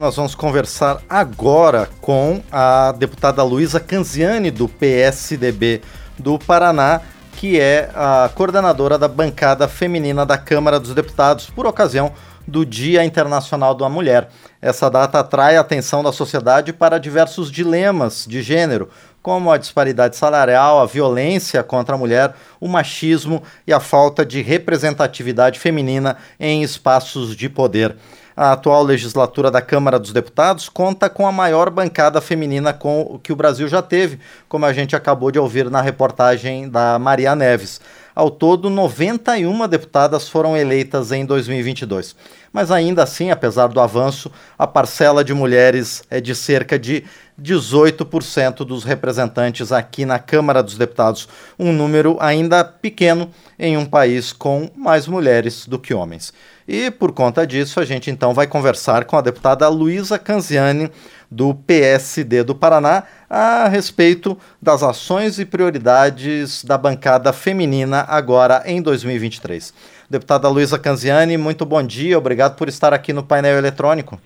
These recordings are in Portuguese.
Nós vamos conversar agora com a deputada Luísa Canziani, do PSDB do Paraná, que é a coordenadora da bancada feminina da Câmara dos Deputados, por ocasião do Dia Internacional da Mulher. Essa data atrai a atenção da sociedade para diversos dilemas de gênero, como a disparidade salarial, a violência contra a mulher, o machismo e a falta de representatividade feminina em espaços de poder. A atual legislatura da Câmara dos Deputados conta com a maior bancada feminina com que o Brasil já teve, como a gente acabou de ouvir na reportagem da Maria Neves. Ao todo, 91 deputadas foram eleitas em 2022. Mas ainda assim, apesar do avanço, a parcela de mulheres é de cerca de 18% dos representantes aqui na Câmara dos Deputados, um número ainda pequeno em um país com mais mulheres do que homens. E por conta disso, a gente então vai conversar com a deputada Luísa Canziani, do PSD do Paraná, a respeito das ações e prioridades da bancada feminina agora em 2023. Deputada Luísa Canziani, muito bom dia, obrigado por estar aqui no painel eletrônico.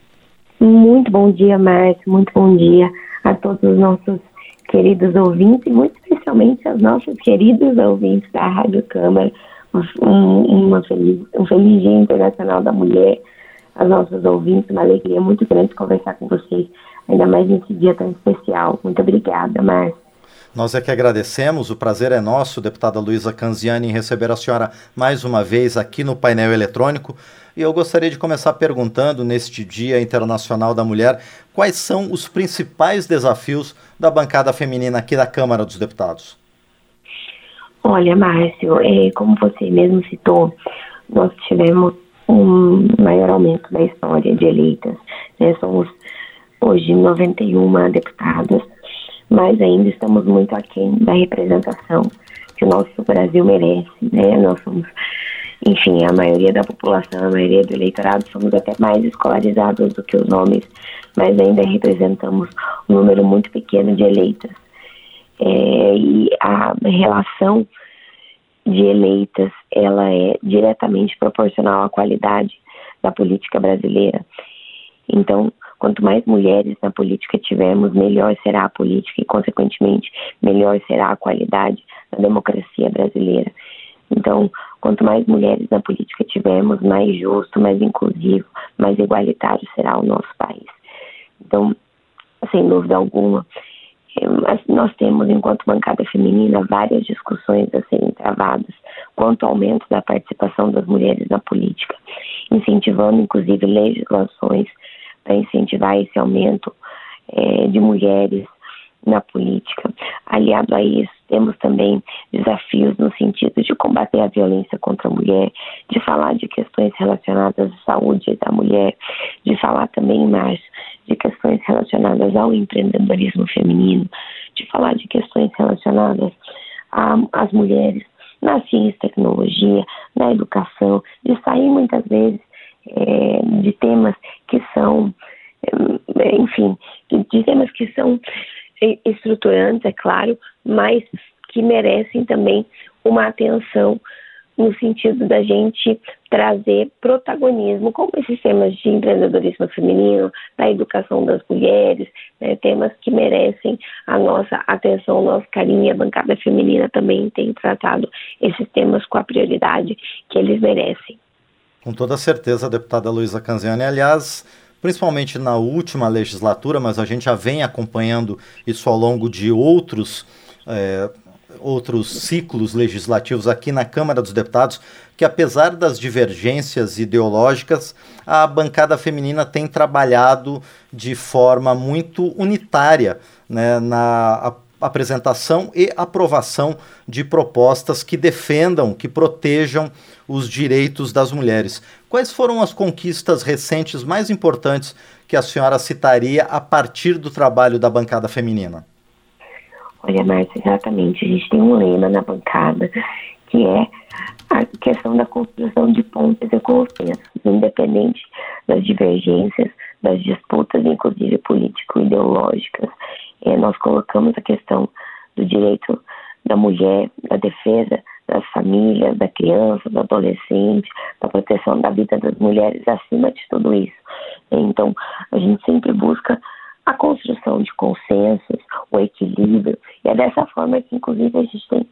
Muito bom dia, Márcio, muito bom dia a todos os nossos queridos ouvintes e muito especialmente aos nossos queridos ouvintes da Rádio Câmara um, uma feliz, um feliz Dia Internacional da Mulher, aos nossos ouvintes, uma alegria muito grande conversar com vocês, ainda mais nesse dia tão especial. Muito obrigada, Márcia. Nós é que agradecemos, o prazer é nosso, deputada Luísa Canziani, em receber a senhora mais uma vez aqui no painel eletrônico. E eu gostaria de começar perguntando, neste Dia Internacional da Mulher, quais são os principais desafios da bancada feminina aqui da Câmara dos Deputados? Olha, Márcio, é, como você mesmo citou, nós tivemos um maior aumento da história de eleitas. Né? Somos hoje 91 deputadas, mas ainda estamos muito aquém da representação que o nosso Brasil merece. Né? Nós somos, enfim, a maioria da população, a maioria do eleitorado, somos até mais escolarizados do que os homens, mas ainda representamos um número muito pequeno de eleitas é, e a relação de eleitas ela é diretamente proporcional à qualidade da política brasileira. Então, quanto mais mulheres na política tivermos, melhor será a política e, consequentemente, melhor será a qualidade da democracia brasileira. Então, quanto mais mulheres na política tivermos, mais justo, mais inclusivo, mais igualitário será o nosso país. Então, sem dúvida alguma, nós temos, enquanto bancada feminina, várias discussões a serem travadas quanto ao aumento da participação das mulheres na política, incentivando, inclusive, legislações para incentivar esse aumento é, de mulheres na política. Aliado a isso, temos também desafios no sentido de combater a violência contra a mulher, de falar de questões relacionadas à saúde da mulher, de falar também mais de questões relacionadas ao empreendedorismo feminino, de falar de questões relacionadas às mulheres na ciência e tecnologia, na educação, de sair muitas vezes é, de temas que são, é, enfim, de temas que são estruturantes, é claro, mas que merecem também uma atenção no sentido da gente trazer protagonismo, como esses temas de empreendedorismo feminino, da educação das mulheres, né, temas que merecem a nossa atenção, o nosso carinho. A bancada feminina também tem tratado esses temas com a prioridade que eles merecem. Com toda certeza, deputada Luísa Canziani. Aliás, principalmente na última legislatura, mas a gente já vem acompanhando isso ao longo de outros é, outros ciclos legislativos aqui na Câmara dos Deputados, que apesar das divergências ideológicas, a bancada feminina tem trabalhado de forma muito unitária né, na apresentação e aprovação de propostas que defendam, que protejam os direitos das mulheres. Quais foram as conquistas recentes mais importantes que a senhora citaria a partir do trabalho da bancada feminina? Olha, Márcia, exatamente. A gente tem um lema na bancada que é a questão da construção de pontes e consensos, independente das divergências, das disputas, inclusive político-ideológicas. É, nós colocamos a questão do direito da mulher, da defesa das famílias, da criança, do adolescente, da proteção da vida das mulheres acima de tudo isso. Então, a gente sempre busca a construção de consensos, o equilíbrio, e é dessa forma que, inclusive, a gente tem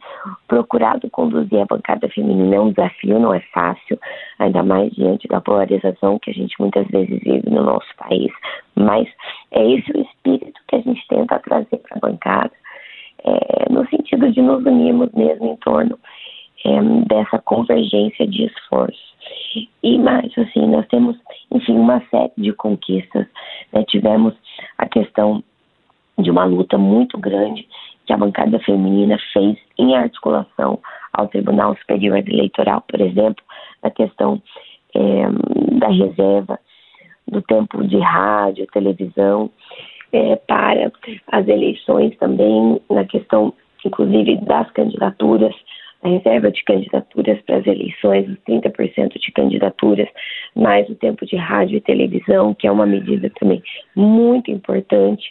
procurado conduzir a bancada feminina. É um desafio, não é fácil, ainda mais diante da polarização que a gente muitas vezes vive no nosso país, mas é esse o espírito que a gente tenta trazer para a bancada, é, no sentido de nos unirmos mesmo em torno é, dessa convergência de esforço. E mais, assim, nós temos, enfim, uma série de conquistas. Né? Tivemos a questão de uma luta muito grande que a bancada feminina fez em articulação ao Tribunal Superior Eleitoral, por exemplo, na questão é, da reserva do tempo de rádio, televisão, é, para as eleições também, na questão, inclusive, das candidaturas a reserva de candidaturas para as eleições, os 30% de candidaturas, mais o tempo de rádio e televisão, que é uma medida também muito importante,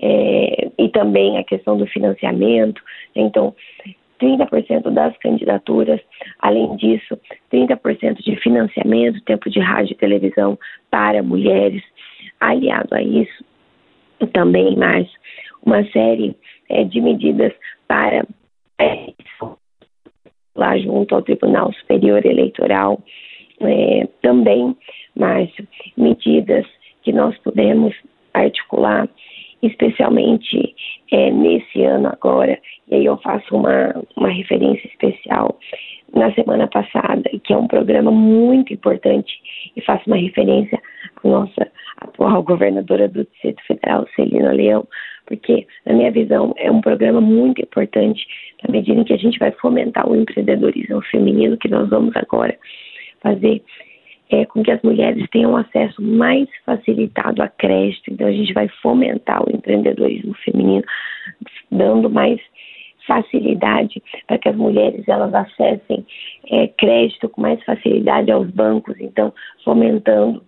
é, e também a questão do financiamento. Então, 30% das candidaturas, além disso, 30% de financiamento, tempo de rádio e televisão para mulheres. Aliado a isso, também mais uma série é, de medidas para lá junto ao Tribunal Superior Eleitoral. É, também, Márcio, medidas que nós podemos articular, especialmente é, nesse ano agora, e aí eu faço uma, uma referência especial na semana passada, que é um programa muito importante, e faço uma referência à nossa atual governadora do Distrito Federal, Celina Leão, porque, na minha visão, é um programa muito importante na medida em que a gente vai fomentar o empreendedorismo feminino, que nós vamos agora fazer é, com que as mulheres tenham acesso mais facilitado a crédito. Então, a gente vai fomentar o empreendedorismo feminino, dando mais facilidade para que as mulheres elas acessem é, crédito com mais facilidade aos bancos. Então, fomentando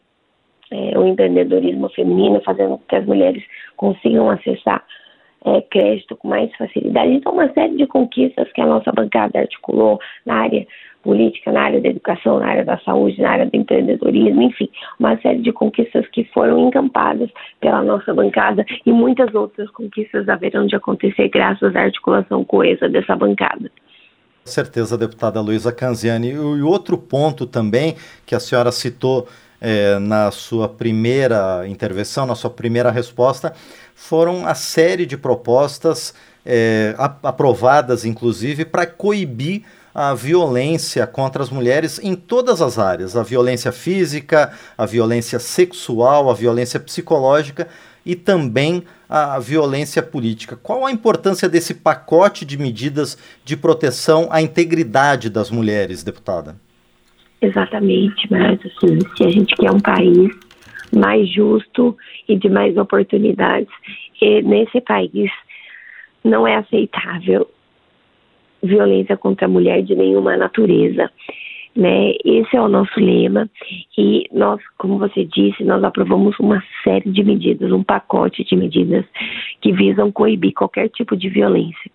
é, o empreendedorismo feminino, fazendo com que as mulheres consigam acessar é, crédito com mais facilidade. Então, uma série de conquistas que a nossa bancada articulou na área política, na área da educação, na área da saúde, na área do empreendedorismo, enfim, uma série de conquistas que foram encampadas pela nossa bancada e muitas outras conquistas haverão de acontecer graças à articulação coesa dessa bancada. Com certeza, deputada Luísa Canziani. E outro ponto também que a senhora citou é, na sua primeira intervenção, na sua primeira resposta, foram a série de propostas é, aprovadas, inclusive, para coibir a violência contra as mulheres em todas as áreas: a violência física, a violência sexual, a violência psicológica e também a violência política. Qual a importância desse pacote de medidas de proteção à integridade das mulheres, deputada? Exatamente, mas assim, se a gente quer um país mais justo e de mais oportunidades, e nesse país não é aceitável violência contra a mulher de nenhuma natureza. Né? Esse é o nosso lema e nós, como você disse, nós aprovamos uma série de medidas, um pacote de medidas que visam coibir qualquer tipo de violência.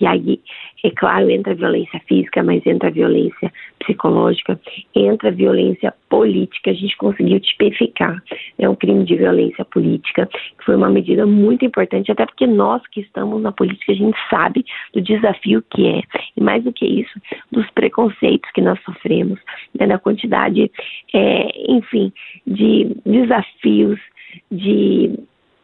E aí, é claro, entra a violência física, mas entra a violência psicológica, entra a violência política. A gente conseguiu tipificar né, um crime de violência política, que foi uma medida muito importante, até porque nós que estamos na política, a gente sabe do desafio que é. E mais do que isso, dos preconceitos que nós sofremos, né, da quantidade, é, enfim, de desafios, de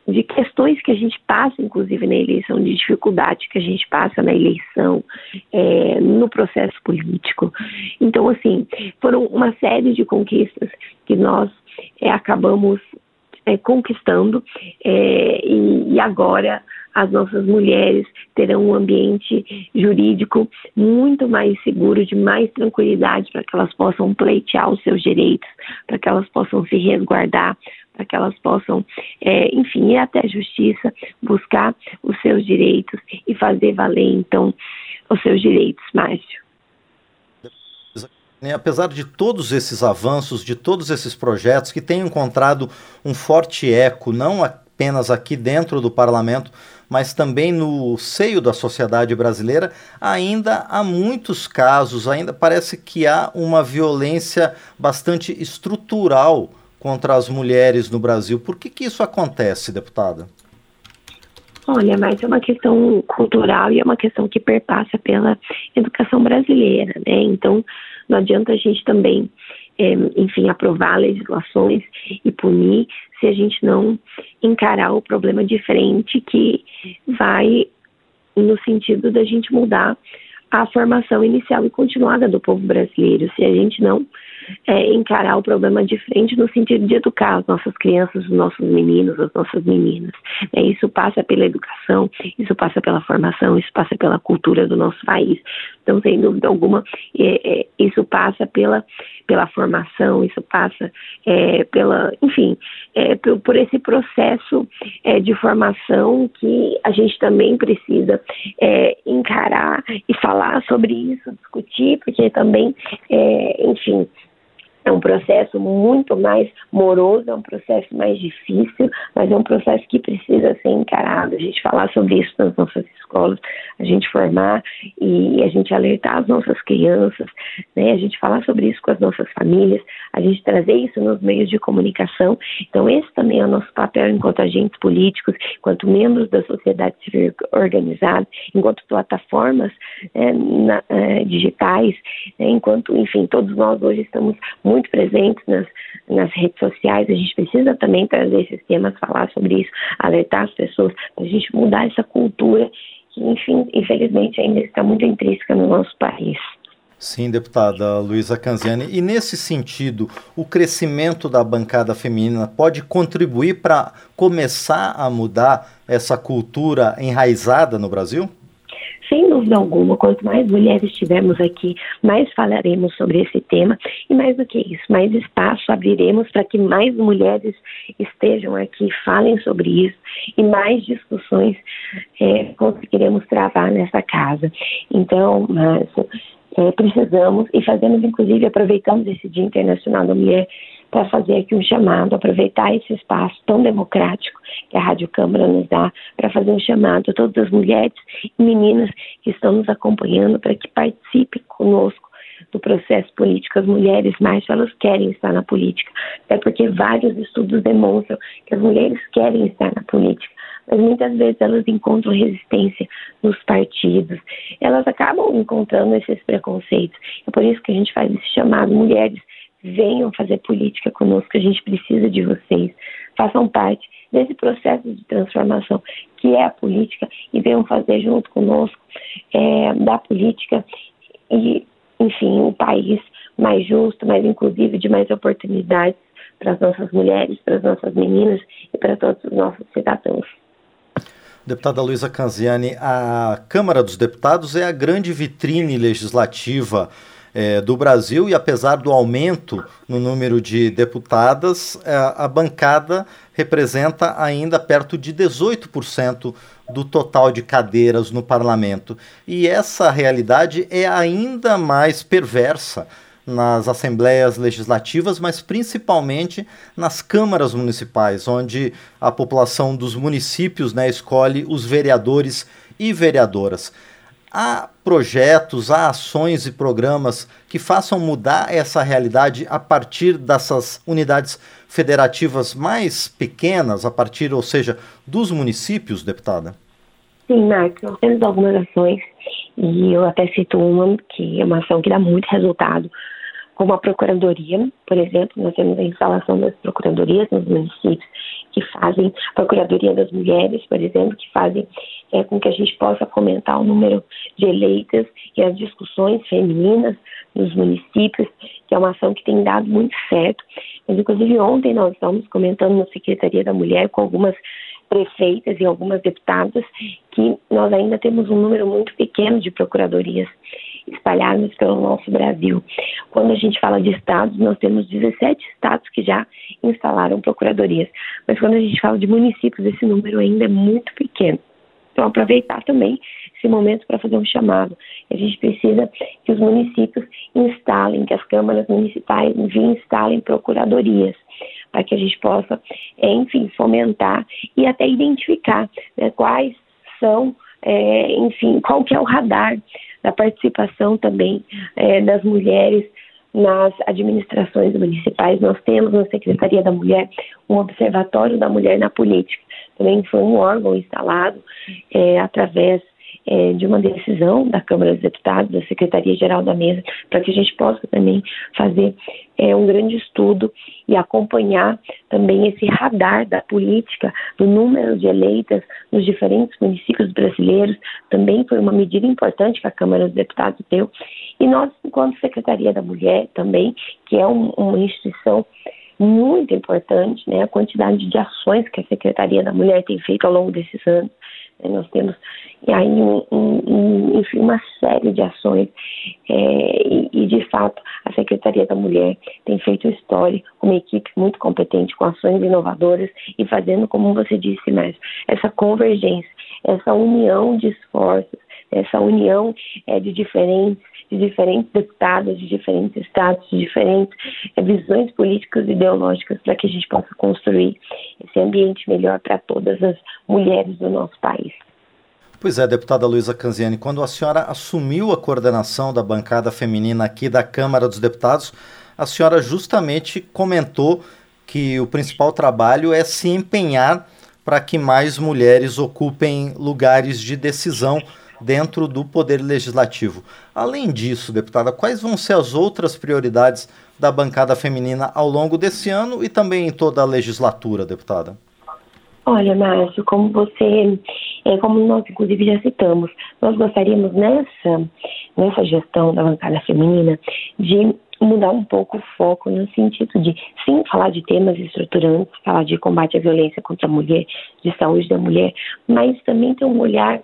de questões que a gente passa, inclusive, na eleição, de dificuldade que a gente passa na eleição, é, no processo político. Então, assim, foram uma série de conquistas que nós é, acabamos é, conquistando é, e, e agora as nossas mulheres terão um ambiente jurídico muito mais seguro, de mais tranquilidade, para que elas possam pleitear os seus direitos, para que elas possam se resguardar, para que elas possam, é, enfim, ir até a justiça, buscar os seus direitos e fazer valer, então, os seus direitos, Márcio. Apesar de todos esses avanços, de todos esses projetos que têm encontrado um forte eco, não apenas aqui dentro do parlamento, mas também no seio da sociedade brasileira, ainda há muitos casos, ainda parece que há uma violência bastante estrutural contra as mulheres no Brasil. Por que, que isso acontece, deputada? Olha, mas é uma questão cultural e é uma questão que perpassa pela educação brasileira, né? Então, não adianta a gente também, é, enfim, aprovar legislações e punir se a gente não encarar o problema de frente que vai no sentido da gente mudar a formação inicial e continuada do povo brasileiro. Se a gente não é, encarar o problema de frente no sentido de educar as nossas crianças, os nossos meninos, as nossas meninas. É, isso passa pela educação, isso passa pela formação, isso passa pela cultura do nosso país. Então, sem dúvida alguma, é, é, isso passa pela, pela formação, isso passa é, pela, enfim, é, por, por, esse processo de formação que a gente também precisa encarar e falar sobre isso, discutir, porque também, enfim, é um processo muito mais moroso, é um processo mais difícil, mas é um processo que precisa ser encarado. A gente falar sobre isso nas nossas escolas, a gente formar e a gente alertar as nossas crianças, né? a gente falar sobre isso com as nossas famílias, a gente trazer isso nos meios de comunicação. Então, esse também é o nosso papel enquanto agentes políticos, enquanto membros da sociedade civil organizada, enquanto plataformas é, na, é, digitais, né? enquanto, enfim, todos nós hoje estamos muito presentes nas, nas redes sociais. A gente precisa também trazer esses temas, falar sobre isso, alertar as pessoas, para a gente mudar essa cultura enfim, infelizmente ainda está muito intrínseca no nosso país. Sim, deputada Luísa Canziani. E nesse sentido, o crescimento da bancada feminina pode contribuir para começar a mudar essa cultura enraizada no Brasil? Sem dúvida alguma, quanto mais mulheres tivermos aqui, mais falaremos sobre esse tema e mais do que isso, mais espaço abriremos para que mais mulheres estejam aqui, falem sobre isso e mais discussões é, conseguiremos travar nessa casa. Então, Márcio, é, precisamos e fazemos, inclusive, aproveitamos esse Dia Internacional da Mulher para fazer aqui um chamado, aproveitar esse espaço tão democrático que a Rádio Câmara nos dá, para fazer um chamado a todas as mulheres e meninas que estão nos acompanhando para que participem conosco do processo político. As mulheres mais elas querem estar na política, até porque vários estudos demonstram que as mulheres querem estar na política mas muitas vezes elas encontram resistência nos partidos. Elas acabam encontrando esses preconceitos. É por isso que a gente faz esse chamado, mulheres, venham fazer política conosco, a gente precisa de vocês. Façam parte desse processo de transformação que é a política e venham fazer junto conosco é, da política e, enfim, um país mais justo, mais inclusivo, de mais oportunidades para as nossas mulheres, para as nossas meninas e para todos os nossos cidadãos. Deputada Luísa Canziani, a Câmara dos Deputados é a grande vitrine legislativa é, do Brasil e apesar do aumento no número de deputadas, é, a bancada representa ainda perto de 18% do total de cadeiras no parlamento. E essa realidade é ainda mais perversa nas assembleias legislativas, mas principalmente nas câmaras municipais, onde a população dos municípios né, escolhe os vereadores e vereadoras. Há projetos, há ações e programas que façam mudar essa realidade a partir dessas unidades federativas mais pequenas, a partir, ou seja, dos municípios, deputada? Sim, Marcos, nós temos algumas ações e eu até cito uma que é uma ação que dá muito resultado como a Procuradoria, por exemplo, nós temos a instalação das procuradorias nos municípios, que fazem, Procuradoria das Mulheres, por exemplo, que fazem é, com que a gente possa fomentar o número de eleitas e as discussões femininas nos municípios, que é uma ação que tem dado muito certo. Mas, inclusive, ontem nós estamos comentando na Secretaria da Mulher com algumas prefeitas e algumas deputadas que nós ainda temos um número muito pequeno de procuradorias espalhadas pelo nosso Brasil. Quando a gente fala de estados, nós temos 17 estados que já instalaram procuradorias, mas quando a gente fala de municípios, esse número ainda é muito pequeno. Então, aproveitar também esse momento para fazer um chamado. A gente precisa que os municípios instalem, que as câmaras municipais instalem procuradorias, para que a gente possa, enfim, fomentar e até identificar né, quais são é, enfim, qual que é o radar da participação também é, das mulheres nas administrações municipais. Nós temos na Secretaria da Mulher um Observatório da Mulher na Política. Também foi um órgão instalado é, através é, de uma decisão da Câmara dos Deputados, da Secretaria-Geral da Mesa, para que a gente possa também fazer é, um grande estudo e acompanhar também esse radar da política, do número de eleitas nos diferentes municípios brasileiros. Também foi uma medida importante que a Câmara dos Deputados deu. E nós, enquanto Secretaria da Mulher também, que é um, uma instituição muito importante, né, a quantidade de ações que a Secretaria da Mulher tem feito ao longo desses anos. Né, nós temos e aí um, um, enfim, uma série de ações é, e, e, de fato a Secretaria da Mulher tem feito história uma equipe muito competente com ações inovadoras e fazendo como você disse mais essa convergência essa união de esforços essa união é, de diferentes de diferentes deputados, de diferentes estados, de diferentes é, visões políticas e ideológicas para que a gente possa construir esse ambiente melhor para todas as mulheres do nosso país. Pois é, deputada Luísa Canziani, quando a senhora assumiu a coordenação da bancada feminina aqui da Câmara dos Deputados, a senhora justamente comentou que o principal trabalho é se empenhar para que mais mulheres ocupem lugares de decisão dentro do Poder Legislativo. Além disso, deputada, quais vão ser as outras prioridades da bancada feminina ao longo desse ano e também em toda a legislatura, deputada? Olha, Márcio, como você, é, como nós inclusive já citamos, nós gostaríamos nessa, nessa gestão da bancada feminina de mudar um pouco o foco no sentido de, sim, falar de temas estruturantes, falar de combate à violência contra a mulher, de saúde da mulher, mas também ter um olhar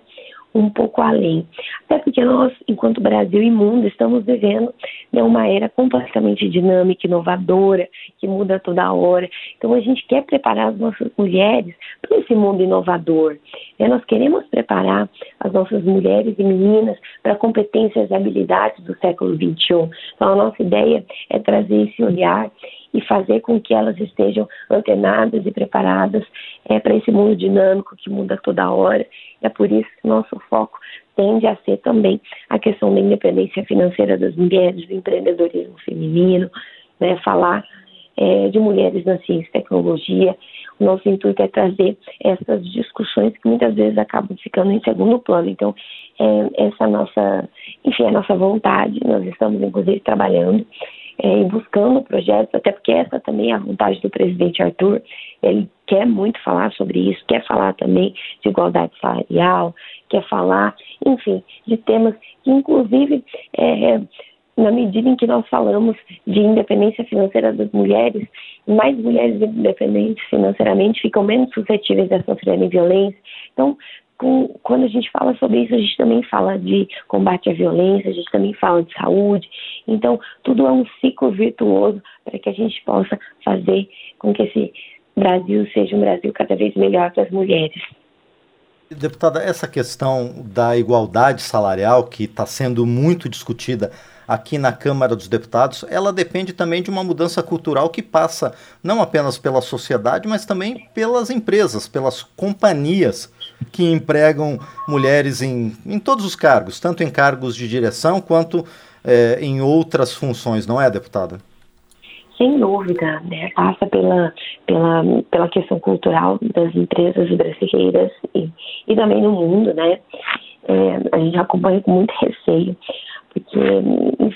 um pouco além. Até porque nós, enquanto Brasil e mundo, estamos vivendo né, uma era completamente dinâmica, inovadora, que muda toda hora. Então a gente quer preparar as nossas mulheres para esse mundo inovador. Né? Nós queremos preparar as nossas mulheres e meninas para competências e habilidades do século XXI. Então a nossa ideia é trazer esse olhar e fazer com que elas estejam antenadas e preparadas é, para esse mundo dinâmico que muda toda hora. É por isso que nosso foco tende a ser também a questão da independência financeira das mulheres, do empreendedorismo feminino, né, falar é, de mulheres na ciência e tecnologia. O nosso intuito é trazer essas discussões que muitas vezes acabam ficando em segundo plano. Então, é, essa nossa, enfim, a nossa vontade, nós estamos inclusive trabalhando é, e buscando projetos, até porque essa também é a vontade do presidente Arthur. Ele quer muito falar sobre isso, quer falar também de igualdade salarial, quer falar, enfim, de temas que, inclusive, é, na medida em que nós falamos de independência financeira das mulheres, mais mulheres independentes financeiramente ficam menos suscetíveis a sofrerem violência. Então, com, quando a gente fala sobre isso, a gente também fala de combate à violência, a gente também fala de saúde. Então, tudo é um ciclo virtuoso para que a gente possa fazer com que esse Brasil seja um Brasil cada vez melhor para as mulheres. Deputada, essa questão da igualdade salarial, que está sendo muito discutida aqui na Câmara dos Deputados, ela depende também de uma mudança cultural que passa não apenas pela sociedade, mas também pelas empresas, pelas companhias que empregam mulheres em, em todos os cargos, tanto em cargos de direção quanto é, em outras funções, não é, deputada? Sem dúvida, né? passa pela, pela, pela questão cultural das empresas brasileiras e, e também no mundo, né? É, a gente acompanha com muito receio, porque,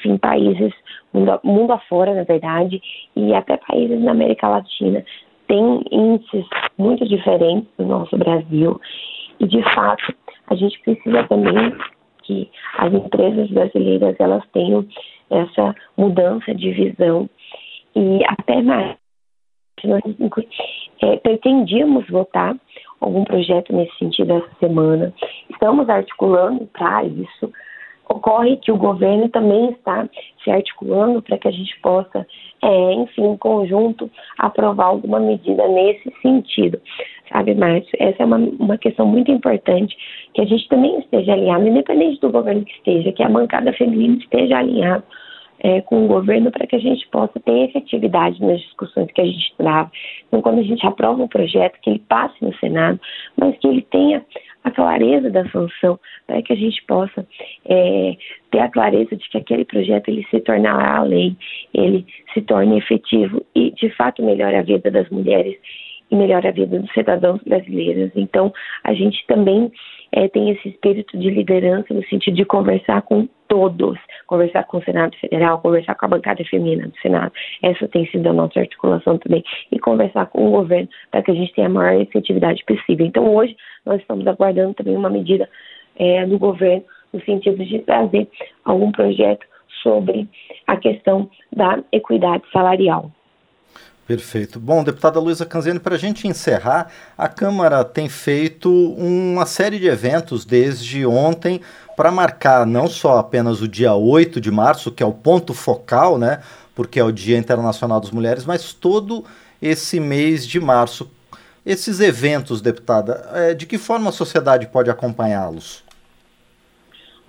enfim, países, mundo, mundo afora, na verdade, e até países na América Latina têm índices muito diferentes do nosso Brasil e, de fato, a gente precisa também que as empresas brasileiras elas tenham essa mudança de visão e até mais. Nós é, pretendíamos votar algum projeto nesse sentido essa semana. Estamos articulando para isso. Ocorre que o governo também está se articulando para que a gente possa, é, enfim, em conjunto, aprovar alguma medida nesse sentido sabe, Márcio? Essa é uma, uma questão muito importante, que a gente também esteja alinhado, independente do governo que esteja, que a bancada feminina esteja alinhada é, com o governo para que a gente possa ter efetividade nas discussões que a gente trava. Então, quando a gente aprova um projeto, que ele passe no Senado, mas que ele tenha a clareza da sanção, para que a gente possa é, ter a clareza de que aquele projeto ele se tornará lei, ele se torne efetivo e de fato melhore a vida das mulheres e melhore a vida dos cidadãos brasileiros. Então, a gente também é, tem esse espírito de liderança no sentido de conversar com todos, conversar com o Senado Federal, conversar com a bancada feminina do Senado. Essa tem sido a nossa articulação também. E conversar com o governo para que a gente tenha a maior efetividade possível. Então, hoje, nós estamos aguardando também uma medida é, do governo no sentido de trazer algum projeto sobre a questão da equidade salarial. Perfeito. Bom, deputada Luísa Canziani, para a gente encerrar, a Câmara tem feito uma série de eventos desde ontem para marcar não só apenas o dia 8 de março, que é o ponto focal, né, porque é o Dia Internacional das Mulheres, mas todo esse mês de março. Esses eventos, deputada, é, de que forma a sociedade pode acompanhá-los?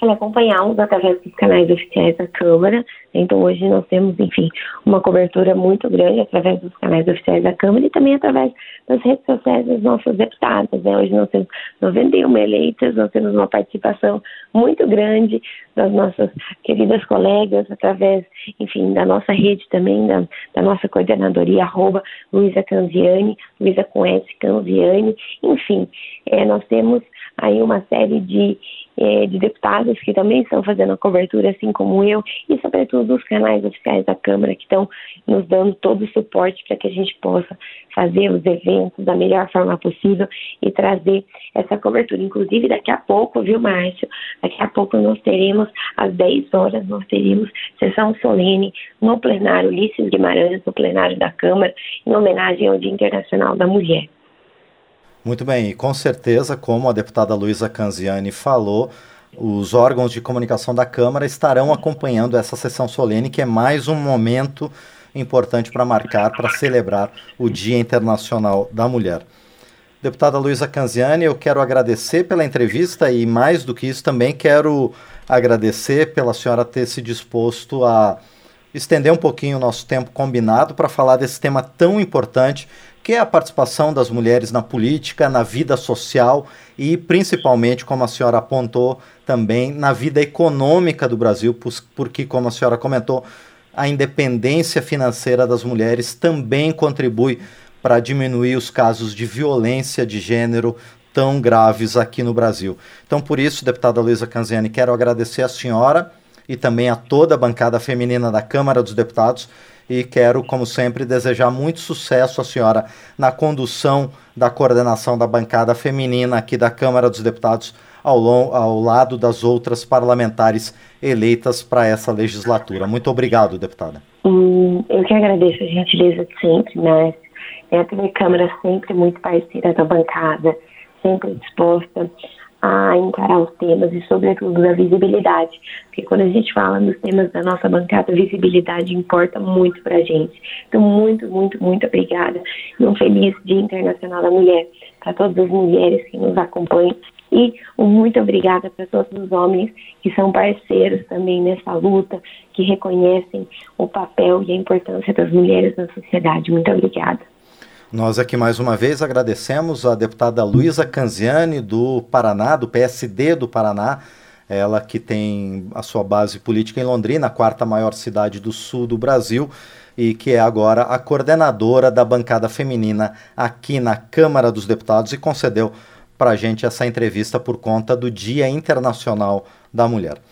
Acompanhá-los através dos canais oficiais da Câmara, então hoje nós temos, enfim, uma cobertura muito grande através dos canais oficiais da Câmara e também através das redes sociais dos nossos deputados. Né? Hoje nós temos 91 eleitas, nós temos uma participação muito grande das nossas queridas colegas, através, enfim, da nossa rede também, da, da nossa coordenadoria, arroba Luísa Canziani, Luísa com S Canziani, enfim, é, nós temos aí uma série de é, de deputados que também estão fazendo a cobertura, assim como eu, e sobretudo os canais oficiais da Câmara que estão nos dando todo o suporte para que a gente possa fazer os eventos da melhor forma possível e trazer essa cobertura. Inclusive, daqui a pouco, viu, Márcio? Daqui a pouco nós teremos, às 10 horas, nós teremos sessão solene no plenário Ulisses Guimarães, no plenário da Câmara, em homenagem ao Dia Internacional da Mulher. Muito bem, e com certeza, como a deputada Luísa Canziani falou, os órgãos de comunicação da Câmara estarão acompanhando essa sessão solene, que é mais um momento importante para marcar, para celebrar o Dia Internacional da Mulher. Deputada Luísa Canziani, eu quero agradecer pela entrevista e, mais do que isso, também quero agradecer pela senhora ter se disposto a estender um pouquinho o nosso tempo combinado para falar desse tema tão importante que é a participação das mulheres na política, na vida social e, principalmente, como a senhora apontou, também na vida econômica do Brasil, porque, como a senhora comentou, a independência financeira das mulheres também contribui para diminuir os casos de violência de gênero tão graves aqui no Brasil. Então, por isso, deputada Luísa Canziani, quero agradecer a senhora e também a toda a bancada feminina da Câmara dos Deputados e quero, como sempre, desejar muito sucesso à senhora na condução da coordenação da bancada feminina aqui da Câmara dos Deputados ao, ao lado das outras parlamentares eleitas para essa legislatura. Muito obrigado, deputada. Hum, eu que agradeço a gentileza de sempre, né? É a TV Câmara sempre muito parceira da bancada, sempre disposta a encarar os temas e, sobretudo, da visibilidade. Porque quando a gente fala dos temas da nossa bancada, visibilidade importa muito para a gente. Então, muito, muito, muito obrigada. E um feliz Dia Internacional da Mulher para todas as mulheres que nos acompanham. E um muito obrigada para todos os homens que são parceiros também nessa luta, que reconhecem o papel e a importância das mulheres na sociedade. Muito obrigada. Nós aqui mais uma vez agradecemos a deputada Luísa Canziani, do Paraná, do PSD do Paraná, ela que tem a sua base política em Londrina, a quarta maior cidade do sul do Brasil, e que é agora a coordenadora da bancada feminina aqui na Câmara dos Deputados e concedeu para a gente essa entrevista por conta do Dia Internacional da Mulher.